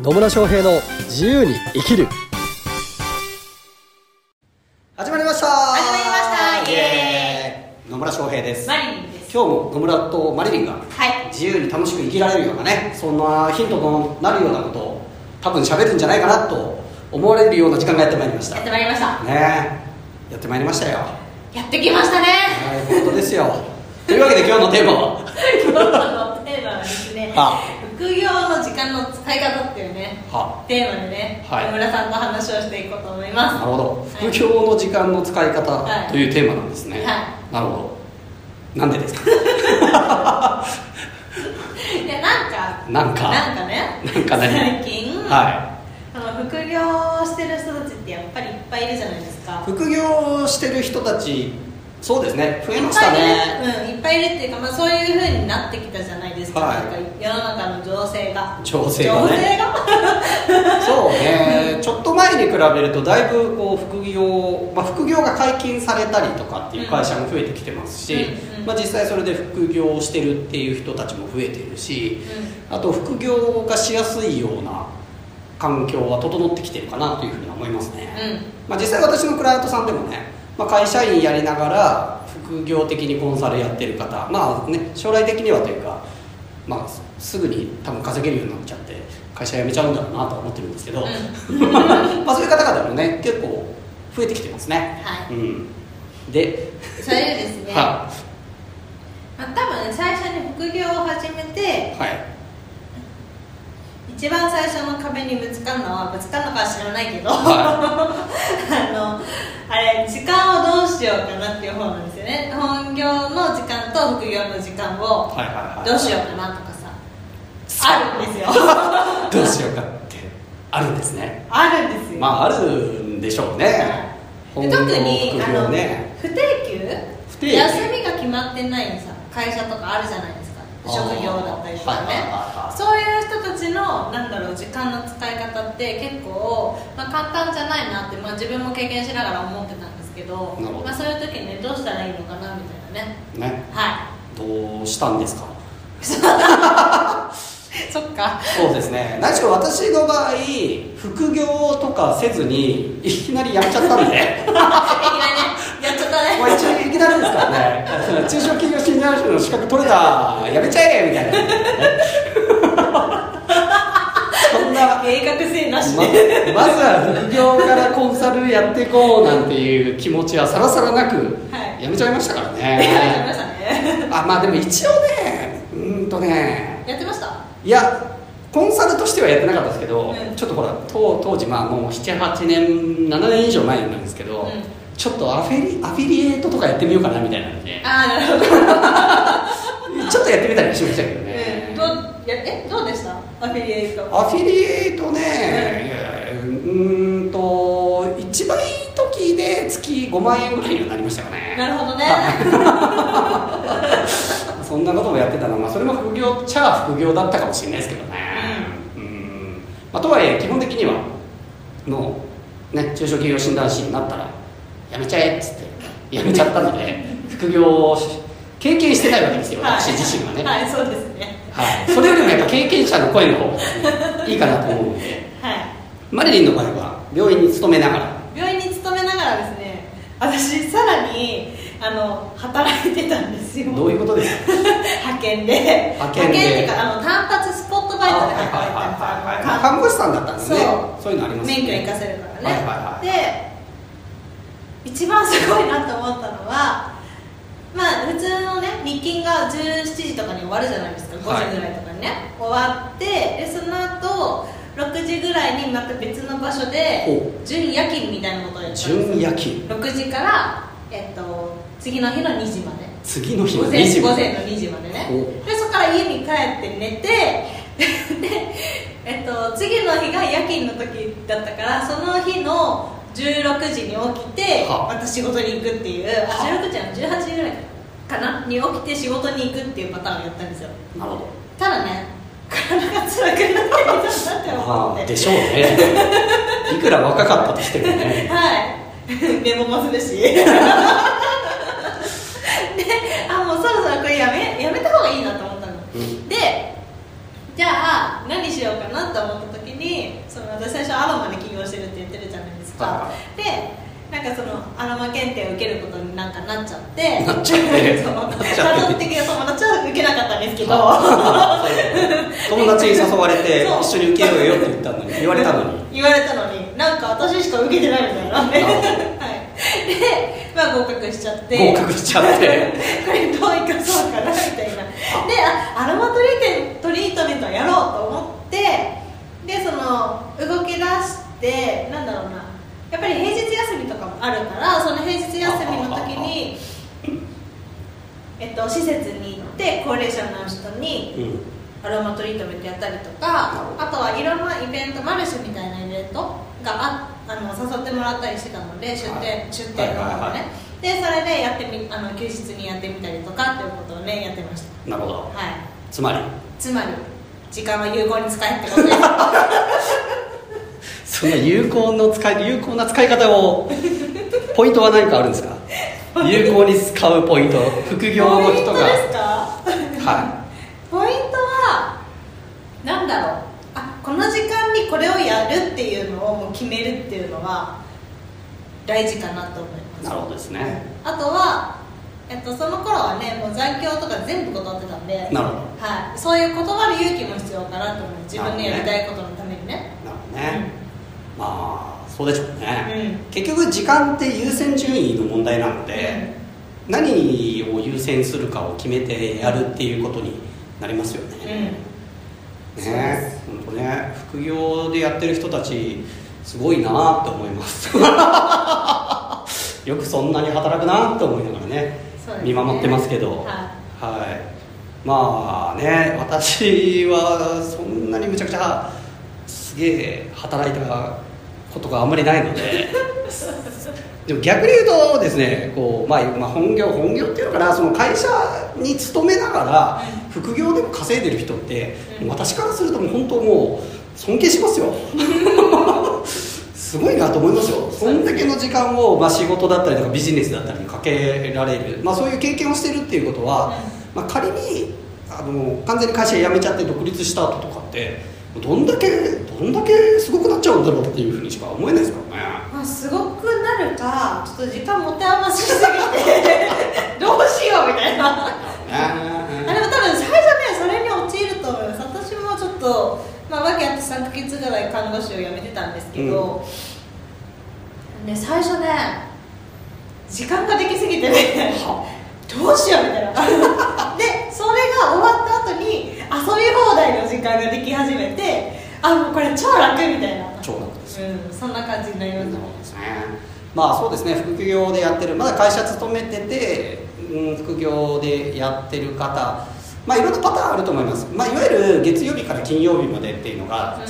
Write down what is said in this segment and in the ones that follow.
野村翔平の自由に生きる。始まりました。始まりました。イエエーイ。野村翔平です。マリリンです。今日も野村とマリリンがはい。自由に楽しく生きられるようなねそんなヒントとなるようなことを多分喋るんじゃないかなと思われるような時間がやってまいりました。やってまいりました。ね。えやってまいりましたよ。やってきましたね。はい本当ですよ。というわけで今日のテーマは？今日のテーマはですね。は副業の時間の使い方っていうねは。テーマでね、はい。野村さんと話をしていこうと思いまなるほど。副業の時間の使い方はい。というテーマなんですね、はい。なるほど。なんでですか？す いやなんか。なんか。なんかね。なんか何？最近、はあの副業してる人たちってやっぱりいっぱいいるじゃないですか。い副業してる人たちそうですね。増えましたね。いっぱいいる,、うん、いっぱいいるっていうか、まあ、そういうふうになってきたじゃないですか,、はい。なんか世の中の情勢が。情勢がね。そうね。ちょっと前に比べるとだいぶこう副業、まあ、副業が解禁されたりとかっていう会社も増えてきてますし、うんうん。まあ、実際それで副業をしてるっていう人たちも増えているし、あと副業がしやすいような環境は整ってきてるかなというふうには思いますね、うん。まあ、実際私のクライアントさんでもね、まあ、会社員やりながら副業的にコンサルやってる方まあね将来的にはというか、まあ、すぐに多分稼げるようになっちゃって会社辞めちゃうんだろうなとは思ってるんですけど、まあそういう方々もね結構増えてきてますね、はい。うん、で、それでですね、はまあ、多分最初に副業を始めていはい一番最初の壁にぶつかるのはぶつかるのかは知らないけど、は あのあれ時間をどうしようかなっていう方なんですよね。本業の時間と副業の時間をはいはいはい。どうしようかなとかさあ。るんですよ。どうしようかってあるんですね。あるんですよ、まああるんでしょうね。で特に本あの不定休？不定休。休みが決まってないさ会社とかあるじゃないですか職業だったりとかね。そういう人たちのなんだろう時間の使い方って結構、まあ、簡単じゃないなって、まあ、自分も経験しながら思ってたんですけどまあ、そういう時にねどうしたらいいのかなみたいなね。ね。はどうしたんですか？い そっか。そうですね。何しろ私の場合副業とかせずにいきなりやめちゃったんで。いきなりまあ一応いきなりですからね。中小企業診断士の資格取れたやめちゃえみたいな。そんな計画性なし。まで、まずは副業からコンサルやっていこうなんていう気持ちはさらさらなくはい。やめちゃいましたからやっちゃいまねしたね。あまあでも一応ねうーんとね。やってました？いやコンサルとしてはやってなかったですけど、うん。ちょっとほら当当時まあもう78年7年以上前なんですけど、うんちょっとアフィリアフィリエイトとかやってみようかなみたいなので。ああなるほど。ちょっとやってみたりしましたけどね、うん。どうやえ？どうでした？アフィリエイト。アフィリエイトね、うーんと一番いい時で月5万円ぐらいにはなりましたかね。なるほどね。そんなこともやってたの。は、まあ、それも副業っちゃ副業だったかもしれないですけどね。うん、まあ、とはいえ基本的にはもうね中小企業診断士になったらやめちゃえっつって。やめちゃったので副業をし経験してないわけですよ私自身はね、はい、はい、そうですね。はい、それよりもやっぱ経験者の声の方が いいかなと思う。のではい。マリリンの場合は病院に勤めながら。病院に勤めながらですね。私さらにあの働いてたんですよ。どういうことですか？派遣で。派遣で。っていうかあの単発スポットバイトで働いてたんですまあ看護師さんだったんですね。そう。そういうのありますよね。免許生かせるからね、はいはいはい。で一番すごいなと思ったのはまあ普通のね日勤が17時とかに終わるじゃないですか5はい。時ぐらいとかにね、終わってでその後6時ぐらいにまた別の場所でほ準夜勤みたいなことをやって準夜勤。6時から、えっと、次の日の2時まで。次の日の午前2時午前の2時までね。ほでそこから家に帰って寝て で、えっと、次の日が夜勤の時だったからその日の16時に起きてはあ。また仕事に行くっていう。あ。はあ16時は18時ぐらいかなに起きて仕事に行くっていうパターンをやったんですよ。なるほど。ただね体が辛くなってきたなって思って。まあでしょうね。いくら若かったとしてもね。はい。寝もまするし。であもうそろそろこれやめやめた方がいいなと思ったの。うん。でじゃあ何しようかなと思った時ににその私最初アロマで起業してるって言ってるじゃないでなんかそのアロマ検定を受けることになんかなっちゃって。なっちゃって。家族的な友達は受けなかったんですけど。友達に誘われて一緒に受けようよって言ったのに。言われたのに。言われたのになんか私しか受けてないみたいなねなるほどはい。でまあ合格しちゃって。合格しちゃって。これどう生かそうかなみたいな。であアロマトリーテトリートメントをやろうと思って。でその動き出してなんだろうなやっぱり平日休みとかもあるからその平日休みの時にえっと、施設に行って高齢者の人にうん。アロマトリートメントやったりとかあとはいろんなイベントマルシェみたいなイベントがああの誘ってもらったりしてたので出店、はい出店とかもね、でそれでやってみあの休日にやってみたりとかっていうことをねやってました。なるほど。はい。つまり？つまり時間は有効に使えってことです その有効の使い有効な使い方をポイントは何かあるんですか？有効に使うポイント。副業の人が。ポイントですか？はポイントはなんだろう。あこの時間にこれをやるっていうのをもう決めるっていうのは大事かなと思います。いなるほどですね。あとは、えっと、その頃はねもう残業とか全部断ってたんでなるほど。はい、そういう断る勇気も必要かなと思う。自分のやりたいことのためにね。なるほどね、まあそうでしょうね、う結局時間って優先順位の問題なので、何を優先するかを決めてやるっていうことになりますようん、ね、そうでね本当ね副業でやってる人たちすごいなって思います。よくそんなに働くなって思いながらねね。見守ってますけど。ははい。まあね私はそんなにむちゃくちゃすげえ働いたことがあんまりないので。でも逆に言うとですねこう、まあ、まあ本業本業っていうのかなその会社に勤めながら副業でも稼いでる人って、うん私からするともう本当もう尊敬しますよ。すごいなと思いますよ。そんだけの時間を、まあ、仕事だったりとかビジネスだったりにかけられる、まあ、そういう経験をしてるっていうことは、まあ、仮にあの完全に会社辞めちゃって独立した後とかってどんだけどんだけすごくなっちゃうんだろうっていうふうにしか思えないですからね。まあ、すごくなるかちょっと時間持て余しすぎて どうしようみたいな。あでも多分最初ねそれに陥ると思います。私もちょっとまあ訳あって3ヶ月ぐらい看護師を辞めてたんですけど、ね最初ね時間ができすぎてねはどうしようみたいな。でそれが終わった後に遊び放題の時間ができ始めてあもうこれ超楽みたいな。超楽です。うんそんな感じになりましたですね。まあそうですね。副業でやってる。まだ会社勤めてて、うん、副業でやってる方。まあいろんなパターンあると思います、まあ、いわゆる月曜日から金曜日までっていうのが、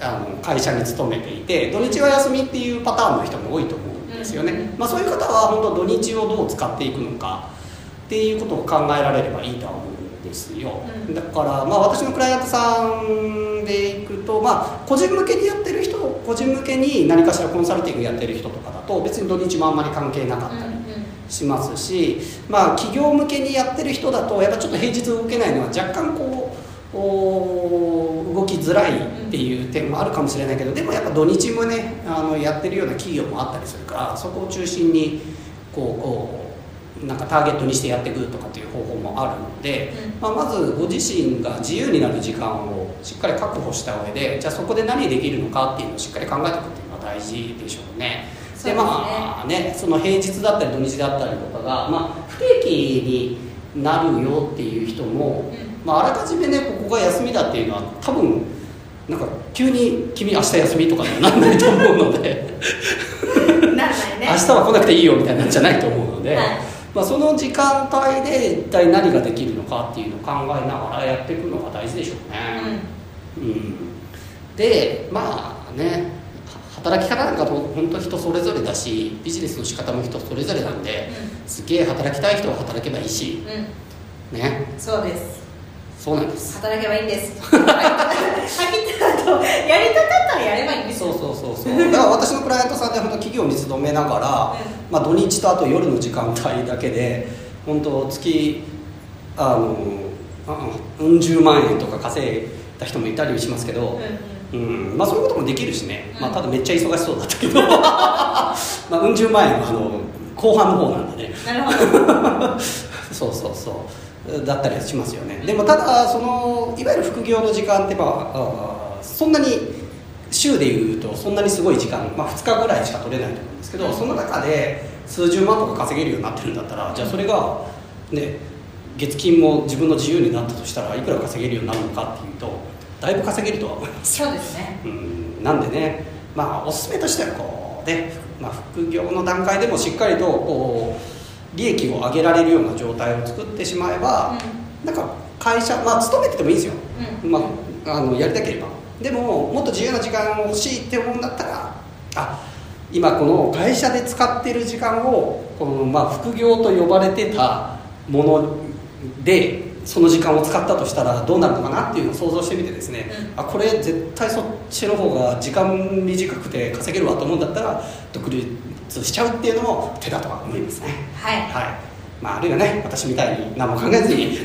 あの会社に勤めていて土日は休みっていうパターンの人も多いと思うんですよね、うん。まあ、そういう方は本当土日をどう使っていくのかっていうことを考えられればいいとは思うんですよ、うん。だからまあ私のクライアントさんでいくとまあ個人向けにやってる人個人向けに何かしらコンサルティングやってる人とかだと別に土日もあんまり関係なかったりしますし、まあ、企業向けにやってる人だとやっぱちょっと平日動けないのは若干こうお動きづらいっていう点もあるかもしれないけどでもやっぱ土日もねあのやってるような企業もあったりするからそこを中心にこうこうなんかターゲットにしてやっていくとかっていう方法もあるので、まあ、まずご自身が自由になる時間をしっかり確保した上でじゃあそこで何できるのかっていうのをしっかり考えておくっていうのは大事でしょうね。ですね。まあねその平日だったり土日だったりとかが、まあ、不定期になるよっていう人も、うまあ、あらかじめねここが休みだっていうのは多分なんか急に「君明日休み」とかにはなんないと思うので。う んなんないね。明日は来なくていいよみたいなんじゃないと思うので、はいまあ、その時間帯で一体何ができるのかっていうのを考えながらやっていくのが大事でしょうね。うん、でまあね働き方なんかと本当人それぞれだしビジネスの仕方も人それぞれなんで、すげえ働きたい人は働けばいいし。うん、うん、ね。そうですそうなんです。働けばいいんです。はっきり言うとやりたかったらやればいいんですよ。そうそうそうそう。だから私のクライアントさんで本当企業に勤めながら、まあ、土日とあと夜の時間帯だけで本当月あのあうん十万円とか稼いだ人もいたりしますけど、うんうん。うん。まあ、そういうこともできるしね、まあ、うんただめっちゃ忙しそうだったけど。まあうん十万円はあの後半の方なんでね。なるほど。そうそうそうだったりはしますよね。でもただそのいわゆる副業の時間ってまあそんなに週でいうとそんなにすごい時間、まあ、2日ぐらいしか取れないと思うんですけどその中で数十万とか稼げるようになってるんだったらじゃあそれがね月金も自分の自由になったとしたらいくら稼げるようになるのかっていうとだいぶ稼げるとは思います。そうですね。うん。なんでね、まあ、おすすめとしてはこう、ねまあ、副業の段階でもしっかりとこう利益を上げられるような状態を作ってしまえば、なんか会社、まあ、勤めててもいいですよ、うん。まあ、あのやりたければ。でももっと自由な時間を欲しいって思うんだったらあ今この会社で使ってる時間をこの、まあ、副業と呼ばれてたものでその時間を使ったとしたらどうなるのかなっていうのを想像してみてですね、うあこれ絶対そっちの方が時間短くて稼げるわと思うんだったら独立しちゃうっていうのも手だとは思いますね。はい。はい。まあ、あるいはね私みたいに何も考えずに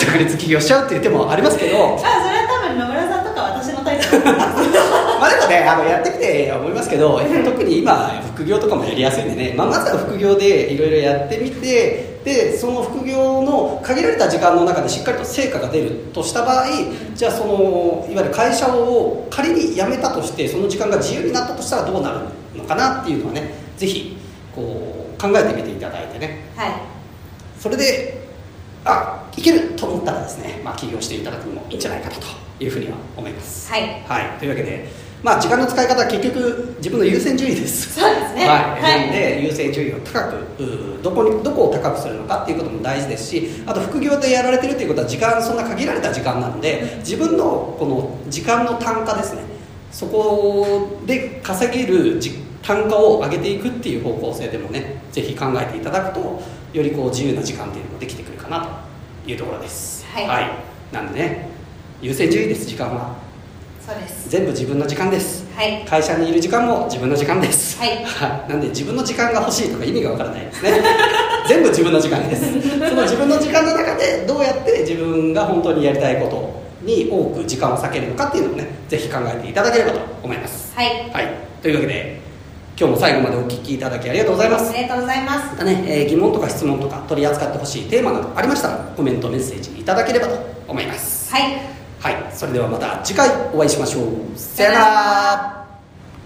独立起業しちゃうっていう手もありますけど。あそれは多分野村さんとか私のタイプ まあでもねあのやってみて思いますけど特に今副業とかもやりやすいんでね、まあ、まずは副業でいろいろやってみてでその副業の限られた時間の中でしっかりと成果が出るとした場合じゃあそのいわゆる会社を仮に辞めたとしてその時間が自由になったとしたらどうなるの？かなっていうのはねぜひこう考えてみていただいてね。はい。それであいけると思ったらですね、まあ、起業していただくのもいいんじゃないかなというふうには思います。はい。はい、というわけで、まあ、時間の使い方は結局自分の優先順位です。そうですね。はい。はい。で優先順位を高くどこにどこを高くするのかっていうことも大事ですしあと副業でやられてるっていうことは時間そんな限られた時間なので自分のこの時間の単価ですねそこで稼げるじ単価を上げていくっていう方向性でもねぜひ考えていただくとよりこう自由な時間っていうのができてくるかなというところです。はい。なんでね優先順位です時間は。そうです。全部自分の時間です。はい。会社にいる時間も自分の時間です。はい。なんで自分の時間が欲しいとか意味がわからないですね。全部自分の時間です。その自分の時間の中でどうやって自分が本当にやりたいことに多く時間を割けるのかっていうのをねぜひ考えていただければと思います。はい。はい。というわけで今日も最後までお聞きいただきありがとうございます。ありがとうございます。またね、えー疑問とか質問とか取り扱ってほしいテーマなどありましたらコメントメッセージいただければと思います。はい。はい。それではまた次回お会いしましょう。さよなら